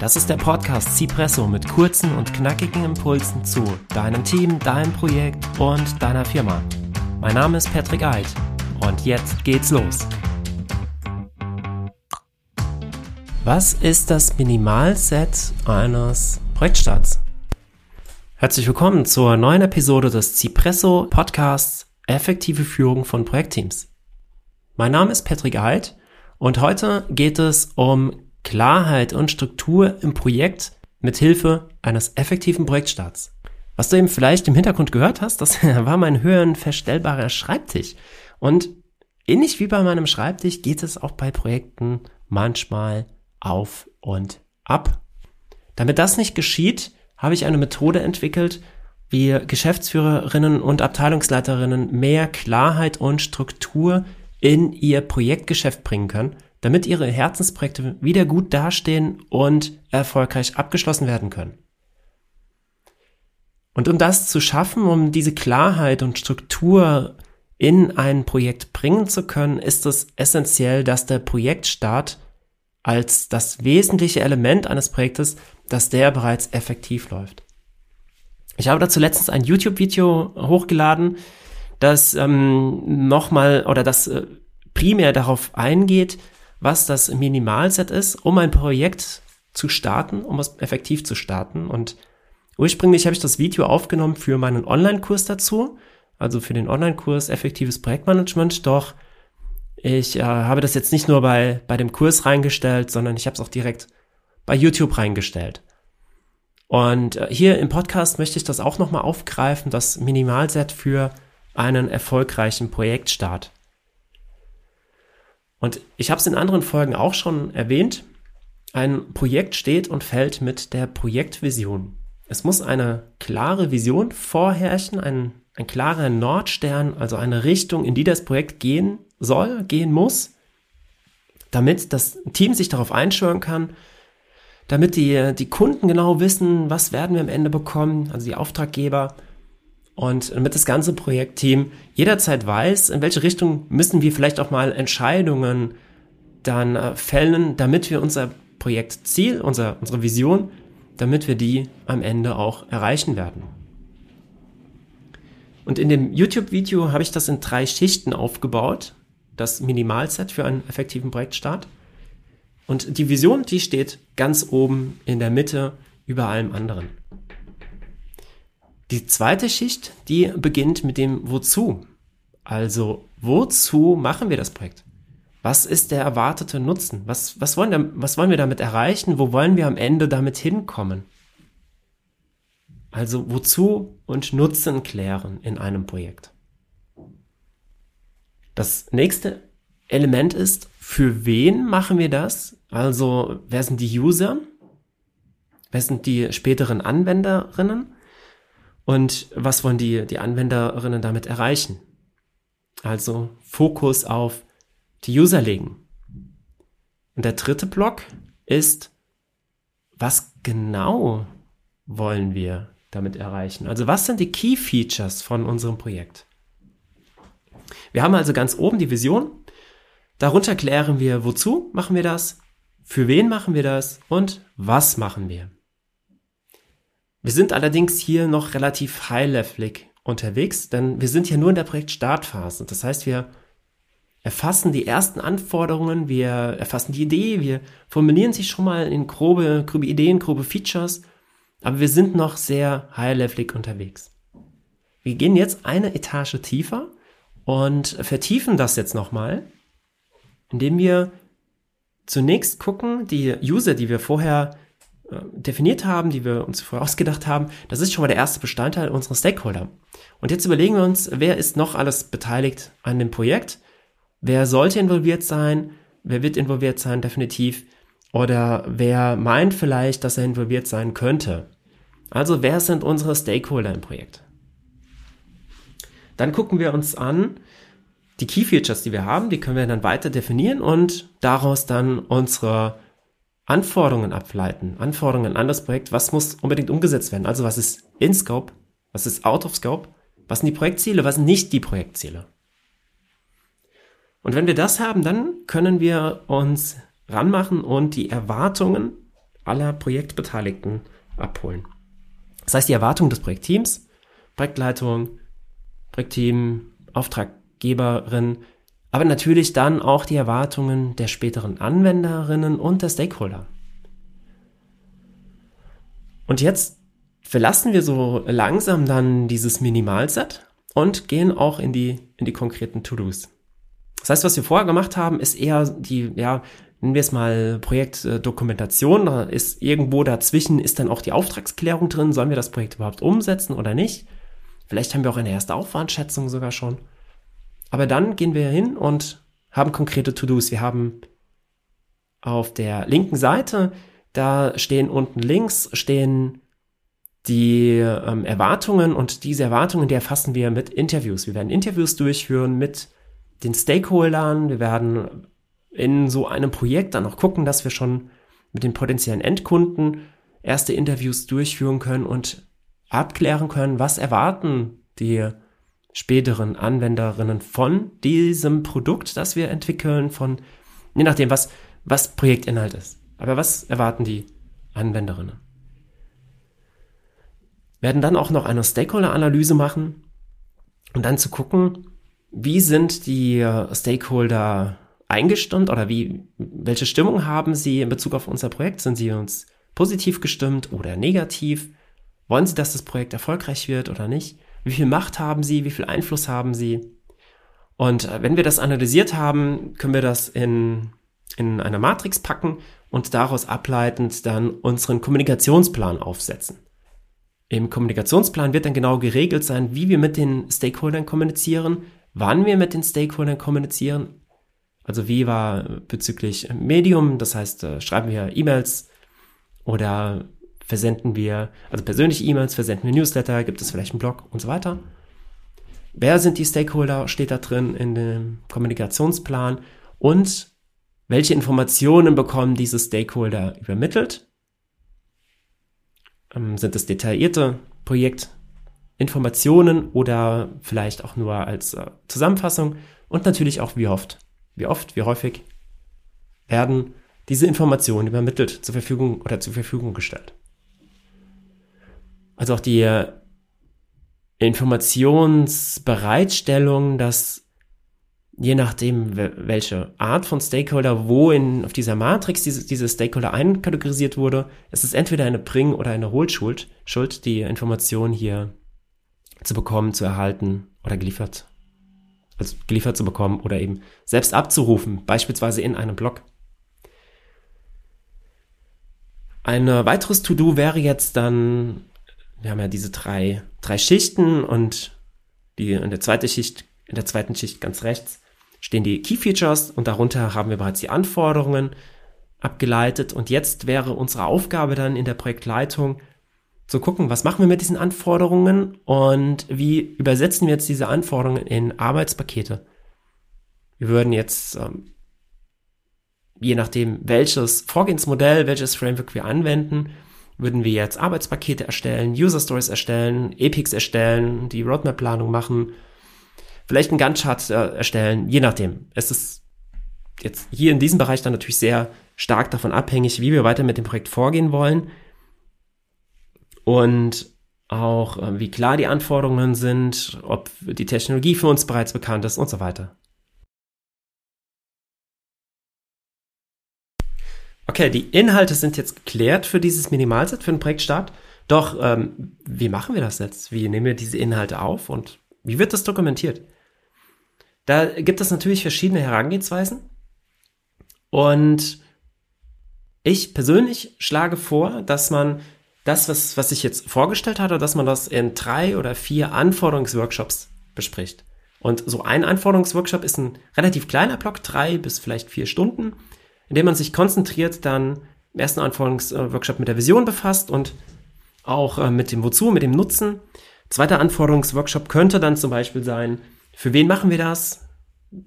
Das ist der Podcast Cipresso mit kurzen und knackigen Impulsen zu deinem Team, deinem Projekt und deiner Firma. Mein Name ist Patrick Eid und jetzt geht's los. Was ist das Minimalset eines Projektstarts? Herzlich willkommen zur neuen Episode des Cipresso Podcasts Effektive Führung von Projektteams. Mein Name ist Patrick Eid und heute geht es um Klarheit und Struktur im Projekt mit Hilfe eines effektiven Projektstarts. Was du eben vielleicht im Hintergrund gehört hast, das war mein höhenverstellbarer Schreibtisch. Und ähnlich wie bei meinem Schreibtisch geht es auch bei Projekten manchmal auf und ab. Damit das nicht geschieht, habe ich eine Methode entwickelt, wie Geschäftsführerinnen und Abteilungsleiterinnen mehr Klarheit und Struktur in ihr Projektgeschäft bringen können, damit ihre Herzensprojekte wieder gut dastehen und erfolgreich abgeschlossen werden können. Und um das zu schaffen, um diese Klarheit und Struktur in ein Projekt bringen zu können, ist es essentiell, dass der Projektstart als das wesentliche Element eines Projektes, dass der bereits effektiv läuft. Ich habe dazu letztens ein YouTube-Video hochgeladen, das ähm, nochmal oder das äh, primär darauf eingeht, was das Minimalset ist, um ein Projekt zu starten, um es effektiv zu starten. Und ursprünglich habe ich das Video aufgenommen für meinen Online-Kurs dazu, also für den Online-Kurs Effektives Projektmanagement. Doch ich äh, habe das jetzt nicht nur bei, bei dem Kurs reingestellt, sondern ich habe es auch direkt bei YouTube reingestellt. Und äh, hier im Podcast möchte ich das auch nochmal aufgreifen, das Minimalset für einen erfolgreichen Projektstart. Und ich habe es in anderen Folgen auch schon erwähnt. Ein Projekt steht und fällt mit der Projektvision. Es muss eine klare Vision vorherrschen, ein, ein klarer Nordstern, also eine Richtung, in die das Projekt gehen soll, gehen muss, damit das Team sich darauf einschwören kann, damit die, die Kunden genau wissen, was werden wir am Ende bekommen, also die Auftraggeber, und damit das ganze Projektteam jederzeit weiß, in welche Richtung müssen wir vielleicht auch mal Entscheidungen dann äh, fällen, damit wir unser Projektziel, unser, unsere Vision, damit wir die am Ende auch erreichen werden. Und in dem YouTube-Video habe ich das in drei Schichten aufgebaut, das Minimalset für einen effektiven Projektstart. Und die Vision, die steht ganz oben in der Mitte über allem anderen. Die zweite Schicht, die beginnt mit dem Wozu. Also, wozu machen wir das Projekt? Was ist der erwartete Nutzen? Was, was, wollen, was wollen wir damit erreichen? Wo wollen wir am Ende damit hinkommen? Also, wozu und Nutzen klären in einem Projekt. Das nächste Element ist, für wen machen wir das? Also, wer sind die User? Wer sind die späteren Anwenderinnen? Und was wollen die, die Anwenderinnen damit erreichen? Also Fokus auf die User legen. Und der dritte Block ist, was genau wollen wir damit erreichen? Also was sind die Key Features von unserem Projekt? Wir haben also ganz oben die Vision. Darunter klären wir, wozu machen wir das, für wen machen wir das und was machen wir. Wir sind allerdings hier noch relativ high-levelig unterwegs, denn wir sind hier nur in der Projektstartphase. Das heißt, wir erfassen die ersten Anforderungen, wir erfassen die Idee, wir formulieren sich schon mal in grobe, grobe Ideen, grobe Features, aber wir sind noch sehr high-levelig unterwegs. Wir gehen jetzt eine Etage tiefer und vertiefen das jetzt nochmal, indem wir zunächst gucken, die User, die wir vorher definiert haben, die wir uns vorher ausgedacht haben, das ist schon mal der erste Bestandteil unserer Stakeholder. Und jetzt überlegen wir uns, wer ist noch alles beteiligt an dem Projekt? Wer sollte involviert sein? Wer wird involviert sein, definitiv? Oder wer meint vielleicht, dass er involviert sein könnte? Also, wer sind unsere Stakeholder im Projekt? Dann gucken wir uns an, die Key Features, die wir haben, die können wir dann weiter definieren und daraus dann unsere Anforderungen ableiten, Anforderungen an das Projekt, was muss unbedingt umgesetzt werden. Also was ist in Scope, was ist out of Scope, was sind die Projektziele, was sind nicht die Projektziele. Und wenn wir das haben, dann können wir uns ranmachen und die Erwartungen aller Projektbeteiligten abholen. Das heißt, die Erwartungen des Projektteams, Projektleitung, Projektteam, Auftraggeberin, aber natürlich dann auch die Erwartungen der späteren Anwenderinnen und der Stakeholder. Und jetzt verlassen wir so langsam dann dieses Minimalset und gehen auch in die, in die konkreten To-Dos. Das heißt, was wir vorher gemacht haben, ist eher die, ja, nennen wir es mal Projektdokumentation. Da ist irgendwo dazwischen ist dann auch die Auftragsklärung drin. Sollen wir das Projekt überhaupt umsetzen oder nicht? Vielleicht haben wir auch eine erste Aufwandschätzung sogar schon. Aber dann gehen wir hin und haben konkrete To-Dos. Wir haben auf der linken Seite, da stehen unten links, stehen die ähm, Erwartungen und diese Erwartungen, die erfassen wir mit Interviews. Wir werden Interviews durchführen mit den Stakeholdern. Wir werden in so einem Projekt dann auch gucken, dass wir schon mit den potenziellen Endkunden erste Interviews durchführen können und abklären können, was erwarten die späteren Anwenderinnen von diesem Produkt, das wir entwickeln, von, je nachdem, was, was Projektinhalt ist. Aber was erwarten die Anwenderinnen? Werden dann auch noch eine Stakeholder-Analyse machen und dann zu gucken, wie sind die Stakeholder eingestimmt oder wie, welche Stimmung haben sie in Bezug auf unser Projekt? Sind sie uns positiv gestimmt oder negativ? Wollen sie, dass das Projekt erfolgreich wird oder nicht? Wie viel Macht haben sie? Wie viel Einfluss haben sie? Und äh, wenn wir das analysiert haben, können wir das in, in eine Matrix packen und daraus ableitend dann unseren Kommunikationsplan aufsetzen. Im Kommunikationsplan wird dann genau geregelt sein, wie wir mit den Stakeholdern kommunizieren, wann wir mit den Stakeholdern kommunizieren. Also wie war bezüglich Medium, das heißt, äh, schreiben wir E-Mails oder versenden wir, also persönliche E-Mails, versenden wir Newsletter, gibt es vielleicht einen Blog und so weiter. Wer sind die Stakeholder, steht da drin in dem Kommunikationsplan und welche Informationen bekommen diese Stakeholder übermittelt? Ähm, sind es detaillierte Projektinformationen oder vielleicht auch nur als äh, Zusammenfassung? Und natürlich auch wie oft. Wie oft, wie häufig werden diese Informationen übermittelt, zur Verfügung oder zur Verfügung gestellt also auch die Informationsbereitstellung, dass je nachdem, welche Art von Stakeholder wo in, auf dieser Matrix diese, diese Stakeholder einkategorisiert wurde, es ist entweder eine Bring- oder eine Hohlschuld, Schuld, die Information hier zu bekommen, zu erhalten oder geliefert, also geliefert zu bekommen oder eben selbst abzurufen, beispielsweise in einem Blog. Ein weiteres To-Do wäre jetzt dann wir haben ja diese drei, drei Schichten und die in der zweiten Schicht, in der zweiten Schicht ganz rechts stehen die Key Features und darunter haben wir bereits die Anforderungen abgeleitet und jetzt wäre unsere Aufgabe dann in der Projektleitung zu gucken, was machen wir mit diesen Anforderungen und wie übersetzen wir jetzt diese Anforderungen in Arbeitspakete. Wir würden jetzt, ähm, je nachdem, welches Vorgehensmodell, welches Framework wir anwenden, würden wir jetzt Arbeitspakete erstellen, User Stories erstellen, Epics erstellen, die Roadmap-Planung machen, vielleicht einen Gantt-Chart äh, erstellen, je nachdem. Es ist jetzt hier in diesem Bereich dann natürlich sehr stark davon abhängig, wie wir weiter mit dem Projekt vorgehen wollen und auch äh, wie klar die Anforderungen sind, ob die Technologie für uns bereits bekannt ist und so weiter. Okay, die Inhalte sind jetzt geklärt für dieses Minimalset, für den Projektstart. Doch, ähm, wie machen wir das jetzt? Wie nehmen wir diese Inhalte auf und wie wird das dokumentiert? Da gibt es natürlich verschiedene Herangehensweisen. Und ich persönlich schlage vor, dass man das, was, was ich jetzt vorgestellt hatte, dass man das in drei oder vier Anforderungsworkshops bespricht. Und so ein Anforderungsworkshop ist ein relativ kleiner Block, drei bis vielleicht vier Stunden indem man sich konzentriert dann im ersten Anforderungsworkshop mit der Vision befasst und auch äh, mit dem Wozu, mit dem Nutzen. Zweiter Anforderungsworkshop könnte dann zum Beispiel sein, für wen machen wir das?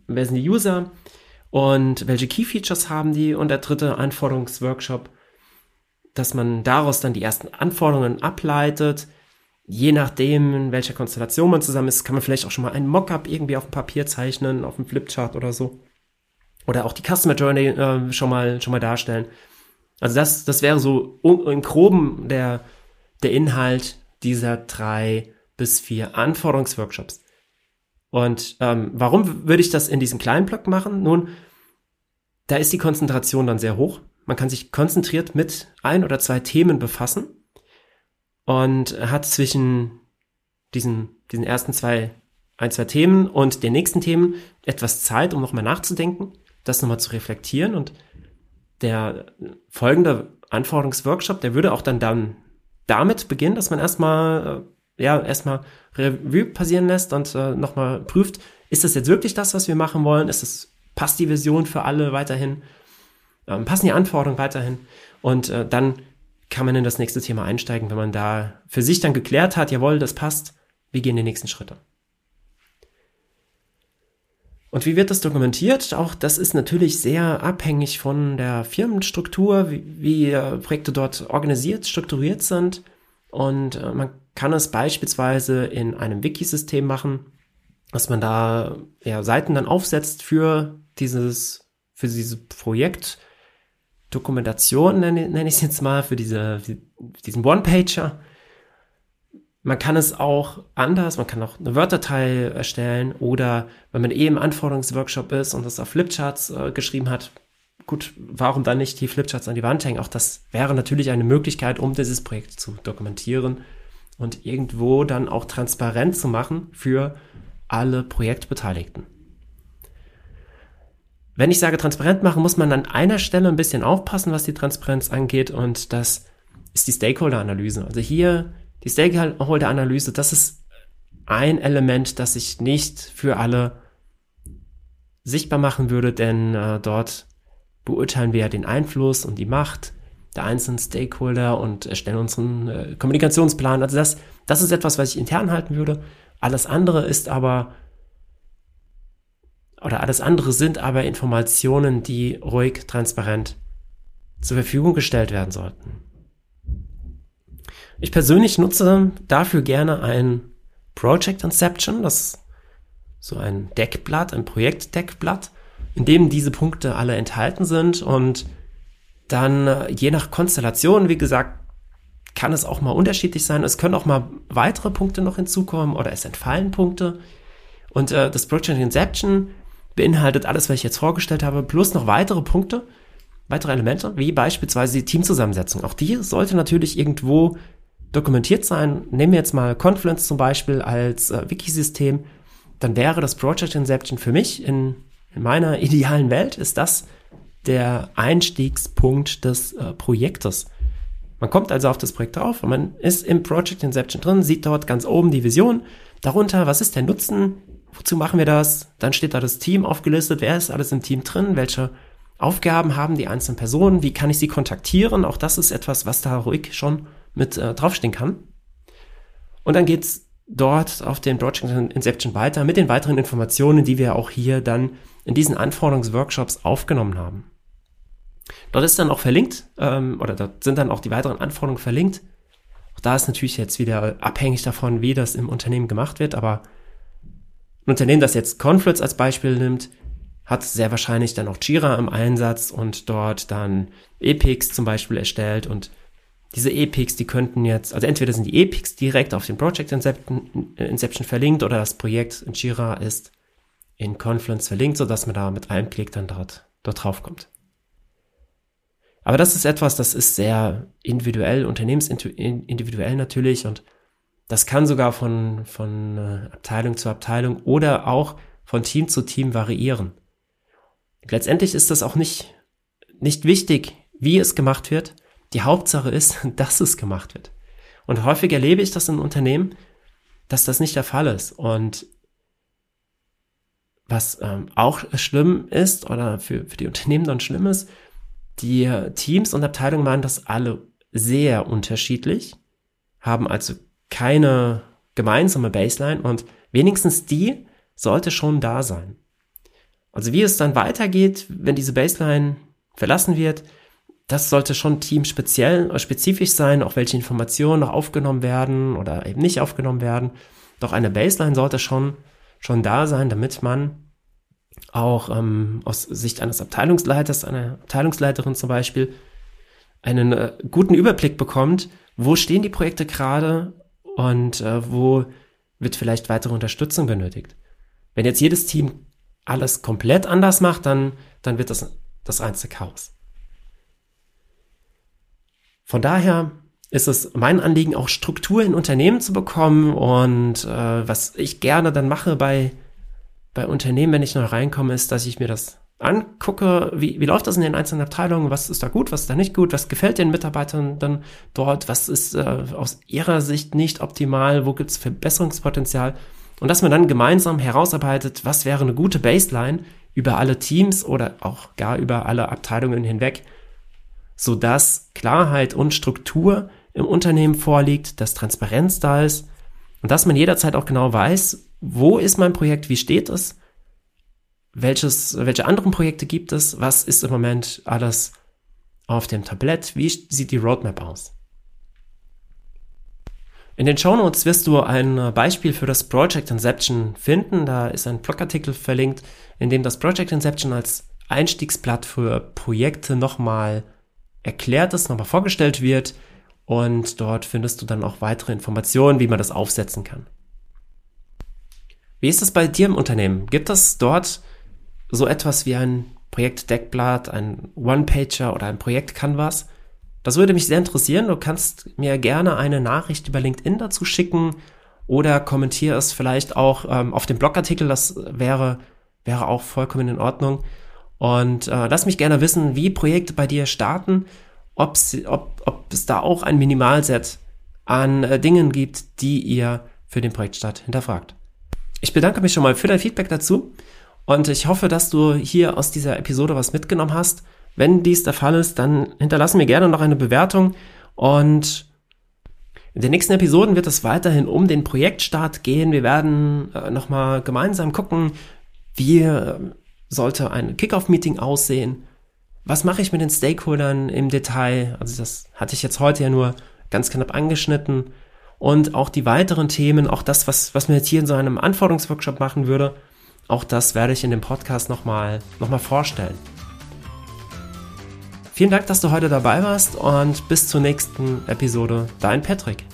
Wer sind die User? Und welche Key Features haben die? Und der dritte Anforderungsworkshop, dass man daraus dann die ersten Anforderungen ableitet. Je nachdem, in welcher Konstellation man zusammen ist, kann man vielleicht auch schon mal ein Mockup irgendwie auf dem Papier zeichnen, auf dem Flipchart oder so oder auch die Customer Journey äh, schon mal schon mal darstellen. Also das, das wäre so im Groben der, der Inhalt dieser drei bis vier Anforderungsworkshops. Und ähm, warum würde ich das in diesem kleinen Block machen? Nun, da ist die Konzentration dann sehr hoch. Man kann sich konzentriert mit ein oder zwei Themen befassen und hat zwischen diesen, diesen ersten zwei, ein, zwei Themen und den nächsten Themen etwas Zeit, um nochmal nachzudenken, das nochmal zu reflektieren und der folgende Anforderungsworkshop, der würde auch dann, dann damit beginnen, dass man erstmal, äh, ja, erstmal Revue passieren lässt und äh, nochmal prüft, ist das jetzt wirklich das, was wir machen wollen? Ist es, passt die Vision für alle weiterhin? Ähm, passen die Anforderungen weiterhin? Und äh, dann kann man in das nächste Thema einsteigen, wenn man da für sich dann geklärt hat, jawohl, das passt, wir gehen die nächsten Schritte. Und wie wird das dokumentiert? Auch das ist natürlich sehr abhängig von der Firmenstruktur, wie, wie äh, Projekte dort organisiert, strukturiert sind. Und äh, man kann es beispielsweise in einem Wiki-System machen, dass man da ja, Seiten dann aufsetzt für dieses, für dieses Projekt. Dokumentation nenne, nenne ich es jetzt mal, für diese, für diesen One-Pager man kann es auch anders, man kann auch eine Word-Datei erstellen oder wenn man eh im Anforderungsworkshop ist und das auf Flipcharts äh, geschrieben hat, gut, warum dann nicht die Flipcharts an die Wand hängen? Auch das wäre natürlich eine Möglichkeit, um dieses Projekt zu dokumentieren und irgendwo dann auch transparent zu machen für alle Projektbeteiligten. Wenn ich sage transparent machen, muss man an einer Stelle ein bisschen aufpassen, was die Transparenz angeht und das ist die Stakeholder-Analyse. Also hier die Stakeholder-Analyse, das ist ein Element, das ich nicht für alle sichtbar machen würde, denn äh, dort beurteilen wir ja den Einfluss und die Macht der einzelnen Stakeholder und erstellen unseren äh, Kommunikationsplan. Also das, das ist etwas, was ich intern halten würde. Alles andere ist aber, oder alles andere sind aber Informationen, die ruhig, transparent zur Verfügung gestellt werden sollten. Ich persönlich nutze dafür gerne ein Project Inception, das ist so ein Deckblatt, ein Projektdeckblatt, in dem diese Punkte alle enthalten sind und dann äh, je nach Konstellation, wie gesagt, kann es auch mal unterschiedlich sein. Es können auch mal weitere Punkte noch hinzukommen oder es entfallen Punkte. Und äh, das Project Inception beinhaltet alles, was ich jetzt vorgestellt habe, plus noch weitere Punkte, weitere Elemente, wie beispielsweise die Teamzusammensetzung. Auch die sollte natürlich irgendwo dokumentiert sein. Nehmen wir jetzt mal Confluence zum Beispiel als äh, Wikisystem. Dann wäre das Project Inception für mich in, in meiner idealen Welt ist das der Einstiegspunkt des äh, Projektes. Man kommt also auf das Projekt drauf und man ist im Project Inception drin, sieht dort ganz oben die Vision, darunter, was ist der Nutzen, wozu machen wir das, dann steht da das Team aufgelistet, wer ist alles im Team drin, welche Aufgaben haben die einzelnen Personen, wie kann ich sie kontaktieren, auch das ist etwas, was da ruhig schon mit äh, draufstehen kann. Und dann geht's dort auf den Project Inception weiter mit den weiteren Informationen, die wir auch hier dann in diesen Anforderungsworkshops aufgenommen haben. Dort ist dann auch verlinkt, ähm, oder dort sind dann auch die weiteren Anforderungen verlinkt. Auch da ist natürlich jetzt wieder abhängig davon, wie das im Unternehmen gemacht wird, aber ein Unternehmen, das jetzt Confluence als Beispiel nimmt, hat sehr wahrscheinlich dann auch Jira im Einsatz und dort dann Epics zum Beispiel erstellt und diese Epics, die könnten jetzt, also entweder sind die Epics direkt auf dem Project Inception, Inception verlinkt oder das Projekt in Jira ist in Confluence verlinkt, sodass man da mit einem Klick dann dort, dort drauf kommt. Aber das ist etwas, das ist sehr individuell, unternehmensindividuell natürlich und das kann sogar von, von äh, Abteilung zu Abteilung oder auch von Team zu Team variieren. Letztendlich ist das auch nicht, nicht wichtig, wie es gemacht wird, die Hauptsache ist, dass es gemacht wird. Und häufig erlebe ich das in Unternehmen, dass das nicht der Fall ist. Und was ähm, auch schlimm ist oder für, für die Unternehmen dann schlimm ist, die Teams und Abteilungen meinen das alle sehr unterschiedlich, haben also keine gemeinsame Baseline und wenigstens die sollte schon da sein. Also wie es dann weitergeht, wenn diese Baseline verlassen wird, das sollte schon teamspeziell, äh, spezifisch sein, auch welche Informationen noch aufgenommen werden oder eben nicht aufgenommen werden. Doch eine Baseline sollte schon, schon da sein, damit man auch ähm, aus Sicht eines Abteilungsleiters, einer Abteilungsleiterin zum Beispiel, einen äh, guten Überblick bekommt, wo stehen die Projekte gerade und äh, wo wird vielleicht weitere Unterstützung benötigt. Wenn jetzt jedes Team alles komplett anders macht, dann, dann wird das das reinste Chaos. Von daher ist es mein Anliegen, auch Struktur in Unternehmen zu bekommen und äh, was ich gerne dann mache bei, bei Unternehmen, wenn ich neu reinkomme, ist, dass ich mir das angucke, wie, wie läuft das in den einzelnen Abteilungen, was ist da gut, was ist da nicht gut, was gefällt den Mitarbeitern dann dort, was ist äh, aus ihrer Sicht nicht optimal, wo gibt es Verbesserungspotenzial? Und dass man dann gemeinsam herausarbeitet, was wäre eine gute Baseline über alle Teams oder auch gar über alle Abteilungen hinweg, sodass Klarheit und Struktur im Unternehmen vorliegt, dass Transparenz da ist und dass man jederzeit auch genau weiß, wo ist mein Projekt, wie steht es welches, welche anderen Projekte gibt es, was ist im Moment alles auf dem Tablett, wie sieht die Roadmap aus. In den Show Notes wirst du ein Beispiel für das Project Inception finden. Da ist ein Blogartikel verlinkt, in dem das Project Inception als Einstiegsblatt für Projekte nochmal erklärt ist, nochmal vorgestellt wird. Und dort findest du dann auch weitere Informationen, wie man das aufsetzen kann. Wie ist es bei dir im Unternehmen? Gibt es dort so etwas wie ein Projektdeckblatt, ein One-Pager oder ein Projekt-Canvas? Das würde mich sehr interessieren. Du kannst mir gerne eine Nachricht über LinkedIn dazu schicken oder kommentiere es vielleicht auch ähm, auf dem Blogartikel. Das wäre, wäre auch vollkommen in Ordnung. Und äh, lass mich gerne wissen, wie Projekte bei dir starten, ob, sie, ob, ob es da auch ein Minimalset an äh, Dingen gibt, die ihr für den Projektstart hinterfragt. Ich bedanke mich schon mal für dein Feedback dazu und ich hoffe, dass du hier aus dieser Episode was mitgenommen hast. Wenn dies der Fall ist, dann hinterlassen mir gerne noch eine Bewertung und in den nächsten Episoden wird es weiterhin um den Projektstart gehen. Wir werden äh, nochmal gemeinsam gucken, wie äh, sollte ein Kickoff-Meeting aussehen. Was mache ich mit den Stakeholdern im Detail? Also das hatte ich jetzt heute ja nur ganz knapp angeschnitten. Und auch die weiteren Themen, auch das, was, was mir jetzt hier in so einem Anforderungsworkshop machen würde, auch das werde ich in dem Podcast nochmal noch mal vorstellen. Vielen Dank, dass du heute dabei warst und bis zur nächsten Episode. Dein Patrick.